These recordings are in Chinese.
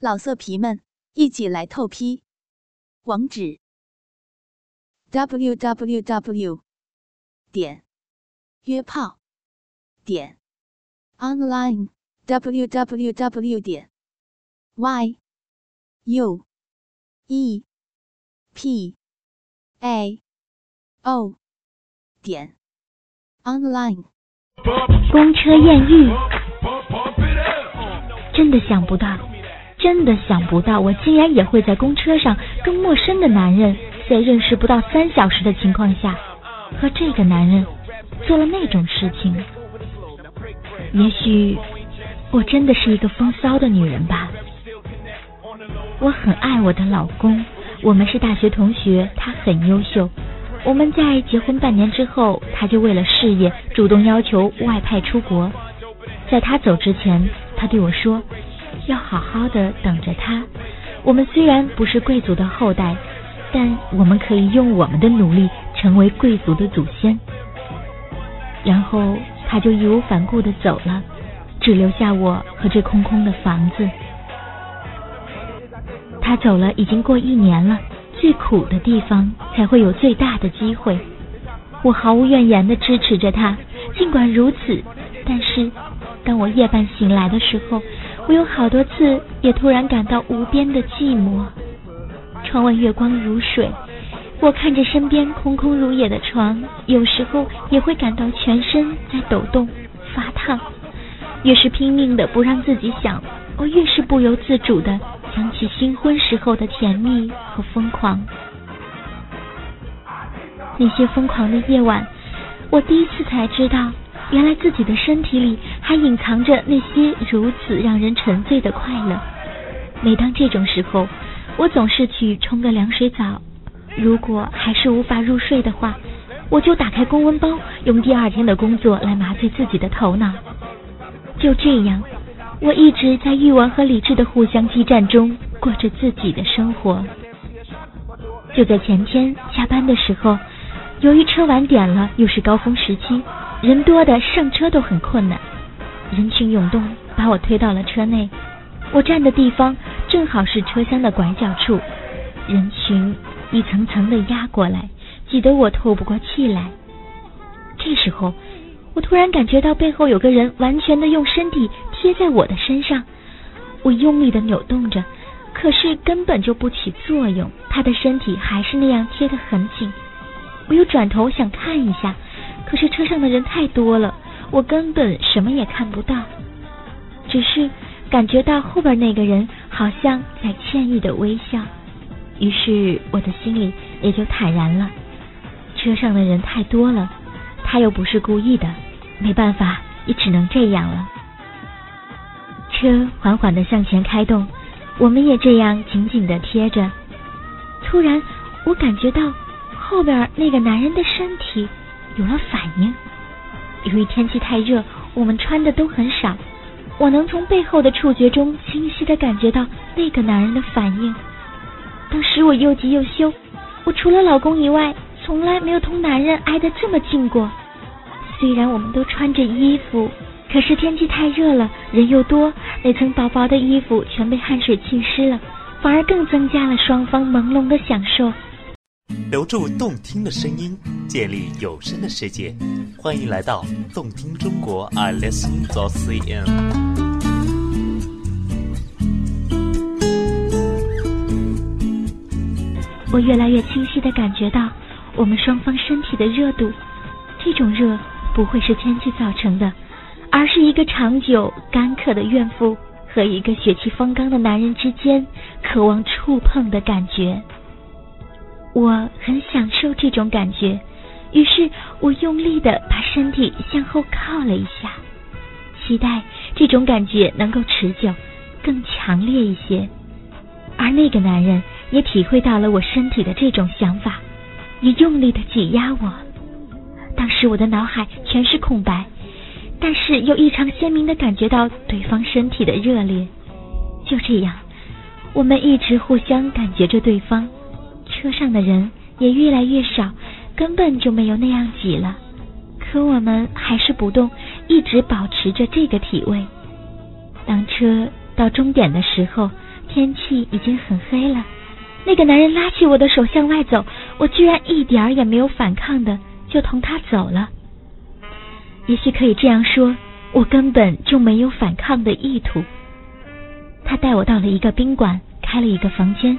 老色皮们，一起来透批！网址：w w w 点约炮点 online w w w 点 y u e p a o 点 online。公车艳遇，真的想不到。真的想不到，我竟然也会在公车上跟陌生的男人，在认识不到三小时的情况下，和这个男人做了那种事情。也许我真的是一个风骚的女人吧。我很爱我的老公，我们是大学同学，他很优秀。我们在结婚半年之后，他就为了事业主动要求外派出国。在他走之前，他对我说。要好好的等着他。我们虽然不是贵族的后代，但我们可以用我们的努力成为贵族的祖先。然后他就义无反顾的走了，只留下我和这空空的房子。他走了已经过一年了，最苦的地方才会有最大的机会。我毫无怨言的支持着他。尽管如此，但是当我夜半醒来的时候。我有好多次也突然感到无边的寂寞。窗外月光如水，我看着身边空空如也的床，有时候也会感到全身在抖动、发烫。越是拼命的不让自己想，我越是不由自主的想起新婚时候的甜蜜和疯狂。那些疯狂的夜晚，我第一次才知道。原来自己的身体里还隐藏着那些如此让人沉醉的快乐。每当这种时候，我总是去冲个凉水澡。如果还是无法入睡的话，我就打开公文包，用第二天的工作来麻醉自己的头脑。就这样，我一直在欲望和理智的互相激战中过着自己的生活。就在前天下班的时候，由于车晚点了，又是高峰时期。人多的上车都很困难，人群涌动，把我推到了车内。我站的地方正好是车厢的拐角处，人群一层层的压过来，挤得我透不过气来。这时候，我突然感觉到背后有个人完全的用身体贴在我的身上，我用力的扭动着，可是根本就不起作用，他的身体还是那样贴得很紧。我又转头想看一下。可是车上的人太多了，我根本什么也看不到，只是感觉到后边那个人好像在歉意的微笑，于是我的心里也就坦然了。车上的人太多了，他又不是故意的，没办法，也只能这样了。车缓缓的向前开动，我们也这样紧紧的贴着。突然，我感觉到后边那个男人的身体。有了反应。由于天气太热，我们穿的都很少。我能从背后的触觉中清晰的感觉到那个男人的反应。当时我又急又羞，我除了老公以外，从来没有同男人挨得这么近过。虽然我们都穿着衣服，可是天气太热了，人又多，那层薄薄的衣服全被汗水浸湿了，反而更增加了双方朦胧的享受。留住动听的声音，建立有声的世界。欢迎来到动听中国，I listen to CN。我越来越清晰的感觉到我们双方身体的热度，这种热不会是天气造成的，而是一个长久干渴的怨妇和一个血气方刚的男人之间渴望触碰的感觉。我很享受这种感觉，于是我用力的把身体向后靠了一下，期待这种感觉能够持久、更强烈一些。而那个男人也体会到了我身体的这种想法，也用力的挤压我。当时我的脑海全是空白，但是又异常鲜明的感觉到对方身体的热烈。就这样，我们一直互相感觉着对方。车上的人也越来越少，根本就没有那样挤了。可我们还是不动，一直保持着这个体位。当车到终点的时候，天气已经很黑了。那个男人拉起我的手向外走，我居然一点儿也没有反抗的就同他走了。也许可以这样说，我根本就没有反抗的意图。他带我到了一个宾馆，开了一个房间。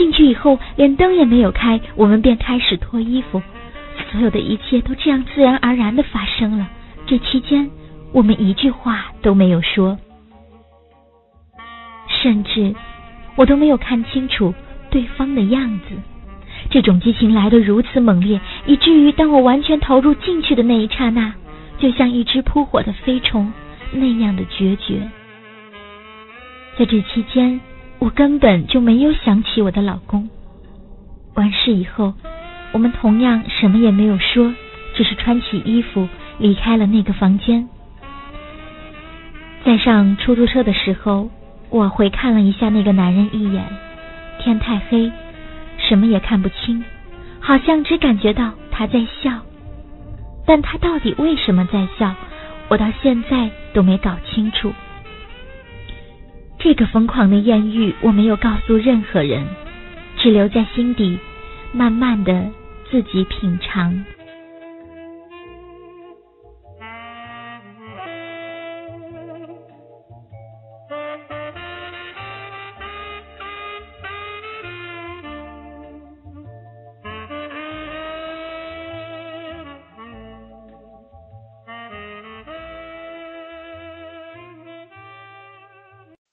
进去以后，连灯也没有开，我们便开始脱衣服。所有的一切都这样自然而然的发生了。这期间，我们一句话都没有说，甚至我都没有看清楚对方的样子。这种激情来得如此猛烈，以至于当我完全投入进去的那一刹那，就像一只扑火的飞虫那样的决绝。在这期间，我根本就没有想起我的老公。完事以后。我们同样什么也没有说，只是穿起衣服离开了那个房间。在上出租车的时候，我回看了一下那个男人一眼。天太黑，什么也看不清，好像只感觉到他在笑。但他到底为什么在笑，我到现在都没搞清楚。这个疯狂的艳遇，我没有告诉任何人，只留在心底，慢慢的。自己品尝。